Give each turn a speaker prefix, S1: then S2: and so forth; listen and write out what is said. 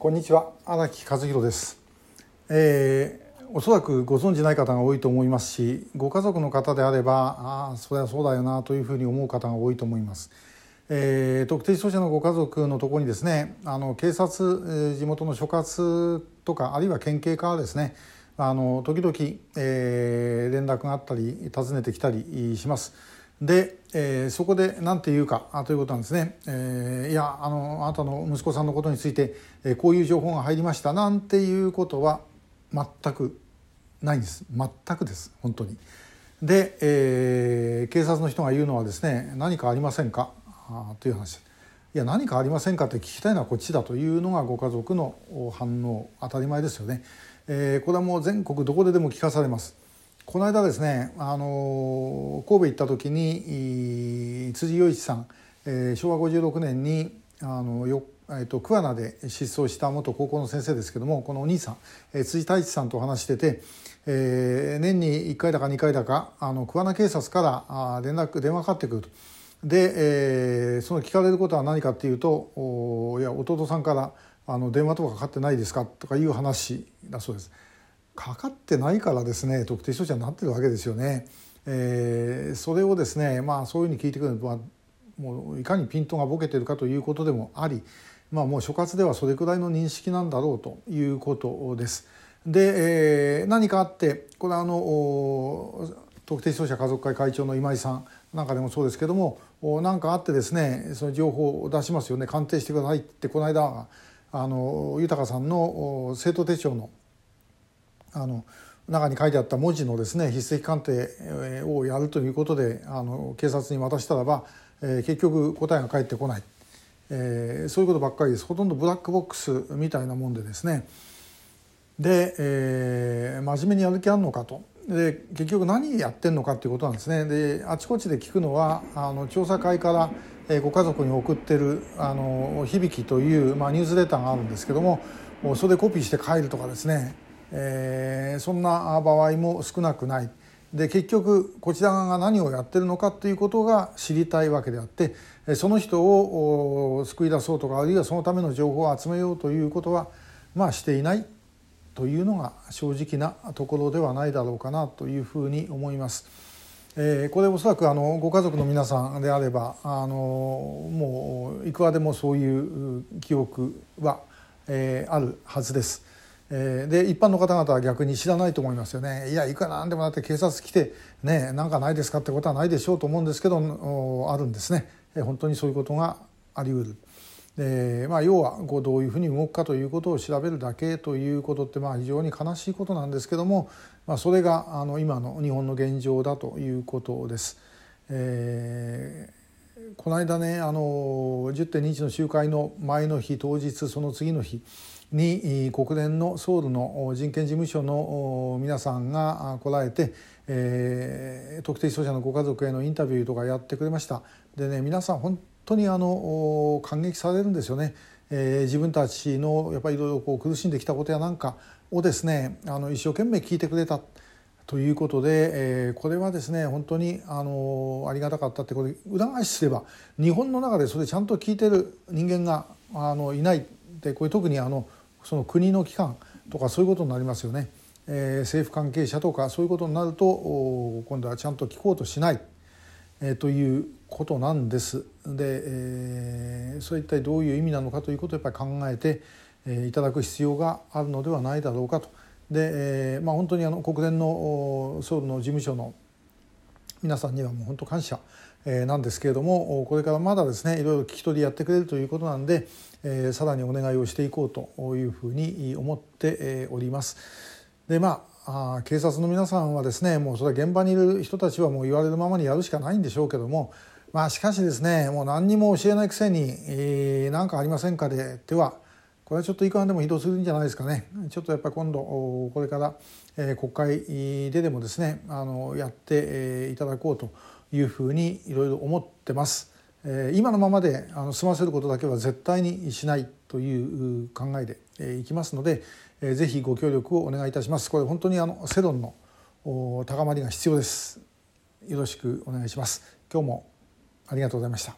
S1: こんにちは。荒木和弘です、えー、おそらくご存じない方が多いと思いますしご家族の方であればああそれはそうだよなというふうに思う方が多いと思います、えー、特定失踪者のご家族のところにですねあの警察、えー、地元の所轄とかあるいは県警からですねあの時々、えー、連絡があったり訪ねてきたりします。で、えー、そこで何て言うかということなんですね、えー、いやあのあなたの息子さんのことについて、えー、こういう情報が入りましたなんていうことは全くないんです。全くです本当に。で、えー、警察の人が言うのはですね何かありませんか？あという話。いや何かありませんかって聞きたいのはこっちだというのがご家族の反応当たり前ですよね、えー、これはもう全国どこででも聞かされます。この間ですねあの神戸行った時に辻洋一さん、えー、昭和56年にあのよえーと、桑名で失踪した元高校の先生ですけどもこのお兄さん、えー、辻太一さんと話してて、えー、年に1回だか2回だかあの桑名警察からあ連絡電話かかってくると。で、えー、その聞かれることは何かっていうと「おいや弟さんからあの電話とかかかってないですか?」とかいう話だそうです。かかってないからですね特定商社になってるわけですよね。えー、それをですねまあそういうふうに聞いてくるのはもういかにピントがボケてるかということでもあり、まあ、もう所轄ではそれくらいの認識なんだろうということです。で、えー、何かあってこれはあの特定商社家族会会長の今井さんなんかでもそうですけども何かあってですねその情報を出しますよね鑑定してくださいってこの間あの豊さんの生徒手帳のあの中に書いてあった文字のですね筆跡鑑定をやるということであの警察に渡したらば、えー、結局答えが返ってこない、えー、そういうことばっかりです。ほとんどブラックボックスみたいなもんでですね。で、えー、真面目にやる気あるのかと。で結局何やってんのかっていうことなんですね。であちこちで聞くのはあの調査会からご家族に送ってる「あの響き」という、まあ、ニュースレターがあるんですけどもそれでコピーして帰るとかですね。えー、そんな場合も少なくない。で結局こちら側が何をやってるのかということが知りたいわけであってその人を救い出そうとかあるいはそのための情報を集めようということはまあしていないというのが正直なところではないだろうかなというふうに思います。えー、これおそらくあのご家族の皆さんであればあのもういくらでもそういう記憶は、えー、あるはずです。えー、で一般の方々は逆に知らないと思いますよねいやいくらなんでもだって警察来てねなんかないですかってことはないでしょうと思うんですけどあるんですねえ本当にそういうことがありうる。でまあ、要はこうどういうふうに動くかということを調べるだけということってまあ非常に悲しいことなんですけども、まあ、それがあの今の日本の現状だということです。えー、この間ねあの10.21の集会の前の日当日その次の日に国連のソウルの人権事務所の皆さんが来られて、えー、特定失踪者のご家族へのインタビューとかやってくれました。でね皆さん本当にあの感激されるんですよね、えー、自分たちのやっぱりいろいろ苦しんできたことやなんかをですねあの一生懸命聞いてくれた。ということで、えー、これはですね本当にあのありがたかったってこれ裏返しすれば日本の中でそれちゃんと聞いてる人間があのいないでこれ特にあのその国の機関とかそういうことになりますよね。えー、政府関係者とかそういうことになると今度はちゃんと聞こうとしない、えー、ということなんです。で、えー、それ一体どういう意味なのかということをやっぱり考えて、え、いただく必要があるのではないだろうかと。で、えーまあ、本当にあの国連のソウルの事務所の皆さんにはもう本当感謝なんですけれどもこれからまだですねいろいろ聞き取りやってくれるということなんで、えー、さらにお願いをしていこうというふうに思っております。でまあ警察の皆さんはですねもうそれは現場にいる人たちはもう言われるままにやるしかないんでしょうけどもまあしかしですねもう何にも教えないくせに「えー、何かありませんかで」ではこれはちょっといくらでも移動するんじゃないですかねちょっとやっぱり今度これから、え、国会ででもですねあのやって、え、いただこうというふうにいろいろ思ってます。今のままであの済ませることだけは絶対にしないという考えでいきますのでぜひご協力をお願いいたします。これ本当にあの世論の高まりが必要です。よろしくお願いします。今日もありがとうございました。